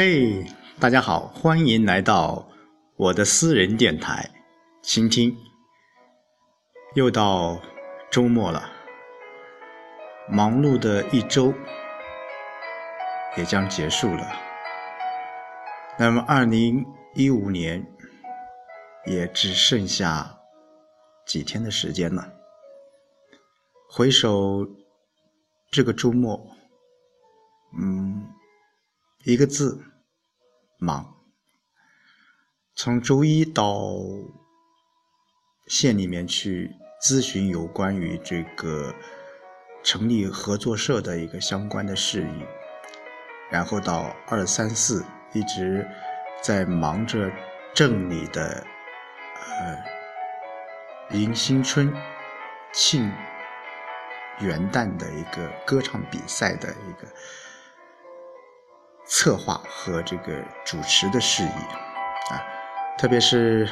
嘿，大家好，欢迎来到我的私人电台，倾听。又到周末了，忙碌的一周也将结束了。那么，二零一五年也只剩下几天的时间了。回首这个周末，嗯。一个字，忙。从周一到县里面去咨询有关于这个成立合作社的一个相关的事宜，然后到二三四一直在忙着镇里的呃迎新春、庆元旦的一个歌唱比赛的一个。策划和这个主持的事宜啊，特别是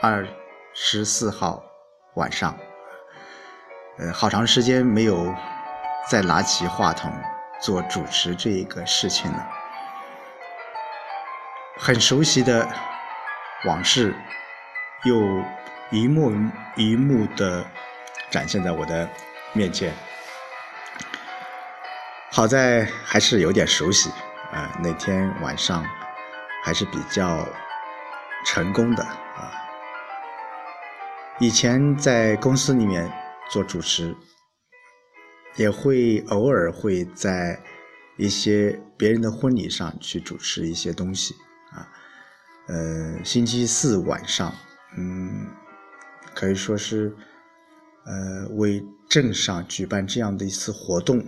二十四号晚上，呃，好长时间没有再拿起话筒做主持这一个事情了，很熟悉的往事又一幕一幕的展现在我的面前，好在还是有点熟悉。啊，那天晚上还是比较成功的啊。以前在公司里面做主持，也会偶尔会在一些别人的婚礼上去主持一些东西啊。呃，星期四晚上，嗯，可以说是呃为镇上举办这样的一次活动。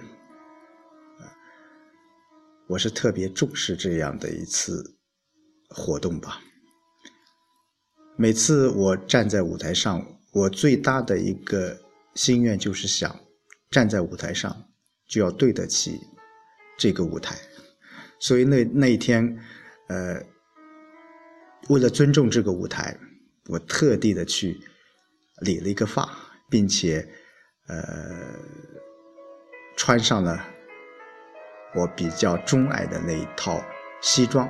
我是特别重视这样的一次活动吧。每次我站在舞台上，我最大的一个心愿就是想站在舞台上就要对得起这个舞台。所以那那一天，呃，为了尊重这个舞台，我特地的去理了一个发，并且呃穿上了。我比较钟爱的那一套西装，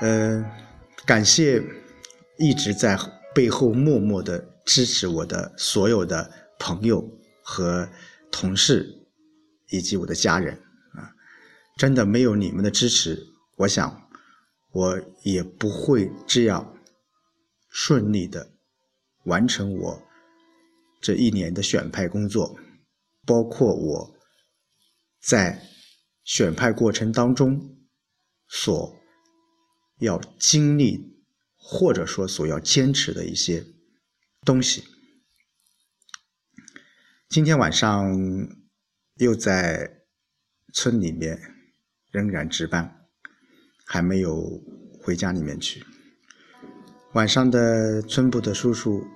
嗯，感谢一直在背后默默的支持我的所有的朋友和同事，以及我的家人啊，真的没有你们的支持，我想我也不会这样顺利的完成我这一年的选派工作，包括我。在选派过程当中，所要经历或者说所要坚持的一些东西，今天晚上又在村里面仍然值班，还没有回家里面去。晚上的村部的叔叔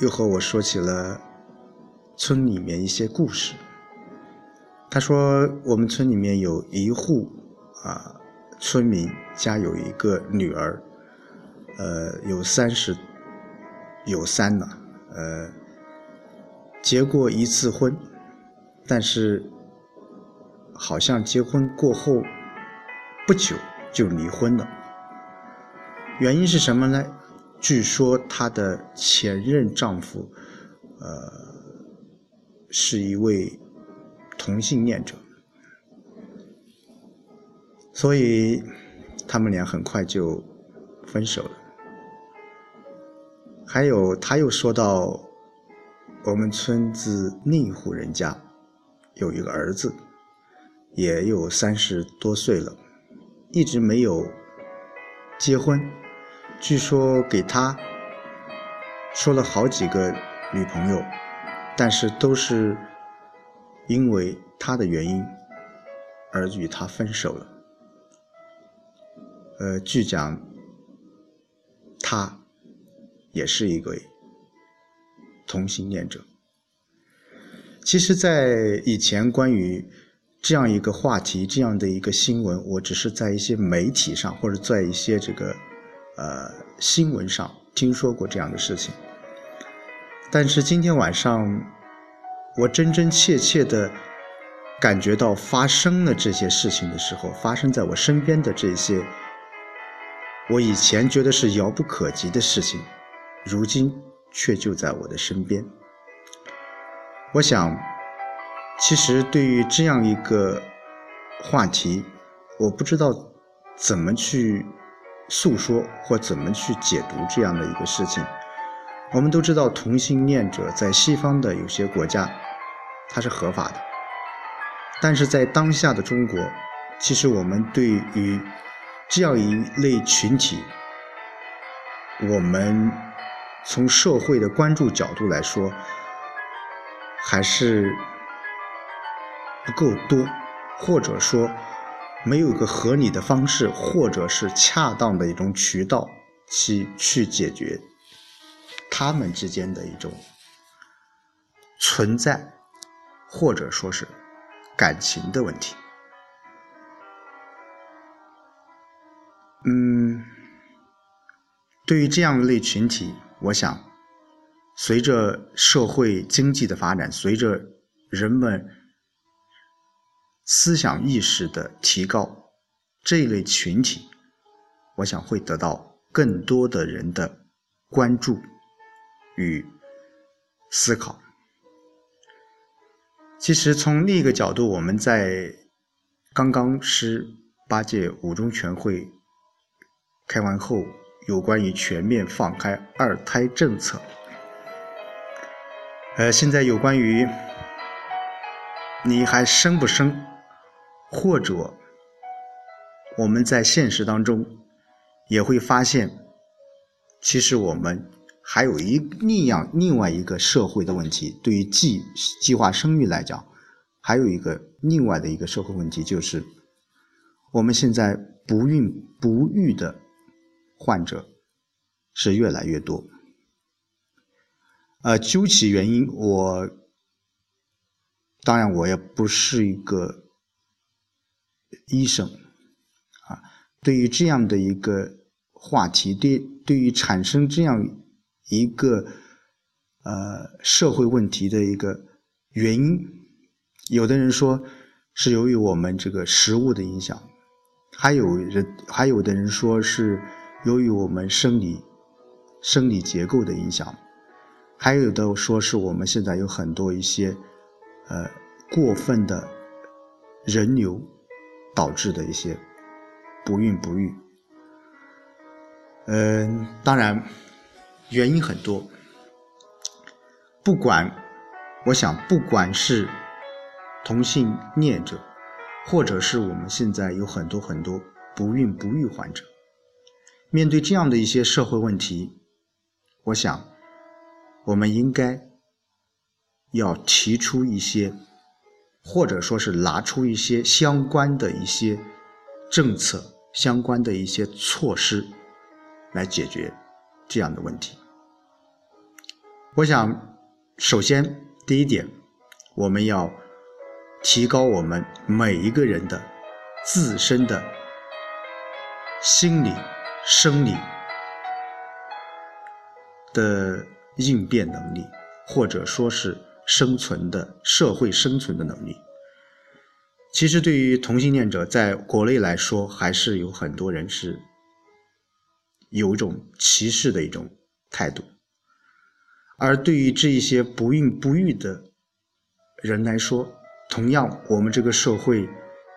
又和我说起了村里面一些故事。他说：“我们村里面有一户啊，村民家有一个女儿，呃，有三十有三了，呃，结过一次婚，但是好像结婚过后不久就离婚了。原因是什么呢？据说她的前任丈夫，呃，是一位。”同性恋者，所以他们俩很快就分手了。还有，他又说到，我们村子另一户人家有一个儿子，也有三十多岁了，一直没有结婚。据说给他说了好几个女朋友，但是都是。因为他的原因而与他分手了。呃，据讲，他也是一位同性恋者。其实，在以前关于这样一个话题、这样的一个新闻，我只是在一些媒体上或者在一些这个呃新闻上听说过这样的事情。但是今天晚上。我真真切切的感觉到发生了这些事情的时候，发生在我身边的这些，我以前觉得是遥不可及的事情，如今却就在我的身边。我想，其实对于这样一个话题，我不知道怎么去诉说或怎么去解读这样的一个事情。我们都知道，同性恋者在西方的有些国家，它是合法的。但是在当下的中国，其实我们对于这样一类群体，我们从社会的关注角度来说，还是不够多，或者说没有一个合理的方式，或者是恰当的一种渠道去去解决。他们之间的一种存在，或者说是感情的问题。嗯，对于这样一类群体，我想，随着社会经济的发展，随着人们思想意识的提高，这一类群体，我想会得到更多的人的关注。与思考。其实从另一个角度，我们在刚刚十八届五中全会开完后，有关于全面放开二胎政策，呃，现在有关于你还生不生，或者我们在现实当中也会发现，其实我们。还有一另样另外一个社会的问题，对于计计划生育来讲，还有一个另外的一个社会问题，就是我们现在不孕不育的患者是越来越多。呃，究其原因，我当然我也不是一个医生啊，对于这样的一个话题，对对于产生这样。一个呃社会问题的一个原因，有的人说是由于我们这个食物的影响，还有人还有的人说是由于我们生理生理结构的影响，还有的说是我们现在有很多一些呃过分的人流导致的一些不孕不育。嗯，当然。原因很多，不管，我想，不管是同性恋者，或者是我们现在有很多很多不孕不育患者，面对这样的一些社会问题，我想，我们应该要提出一些，或者说是拿出一些相关的一些政策、相关的一些措施来解决。这样的问题，我想，首先第一点，我们要提高我们每一个人的自身的心理、生理的应变能力，或者说是生存的社会生存的能力。其实，对于同性恋者，在国内来说，还是有很多人是。有一种歧视的一种态度，而对于这一些不孕不育的人来说，同样，我们这个社会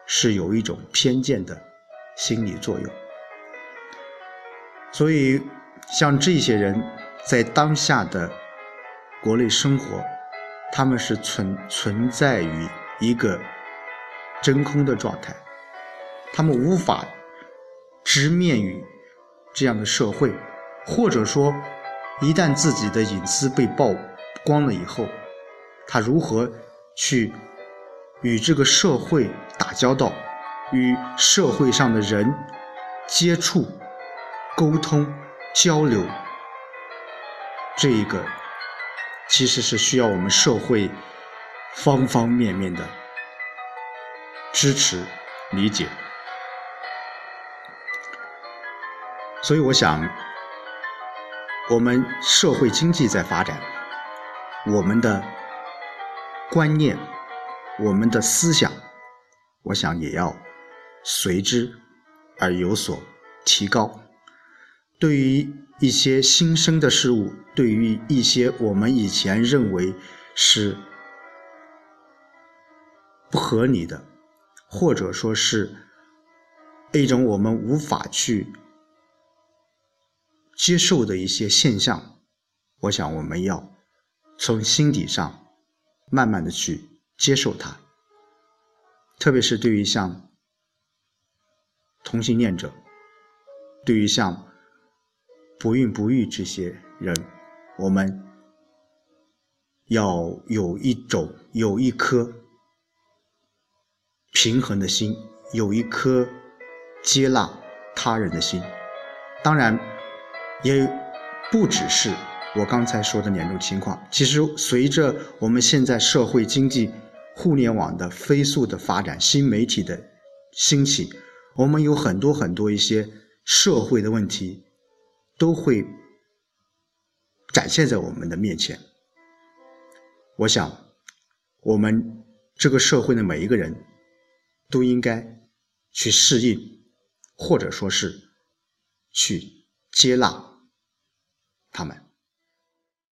是有一种偏见的心理作用。所以，像这些人在当下的国内生活，他们是存存在于一个真空的状态，他们无法直面于。这样的社会，或者说，一旦自己的隐私被曝光了以后，他如何去与这个社会打交道，与社会上的人接触、沟通、交流，这一个其实是需要我们社会方方面面的支持、理解。所以，我想，我们社会经济在发展，我们的观念、我们的思想，我想也要随之而有所提高。对于一些新生的事物，对于一些我们以前认为是不合理的，或者说是一种我们无法去接受的一些现象，我想我们要从心底上慢慢的去接受它。特别是对于像同性恋者，对于像。不孕不育这些人，我们要有一种有一颗平衡的心，有一颗接纳他人的心。当然，也不只是我刚才说的两种情况。其实，随着我们现在社会经济、互联网的飞速的发展，新媒体的兴起，我们有很多很多一些社会的问题。都会展现在我们的面前。我想，我们这个社会的每一个人都应该去适应，或者说是去接纳他们。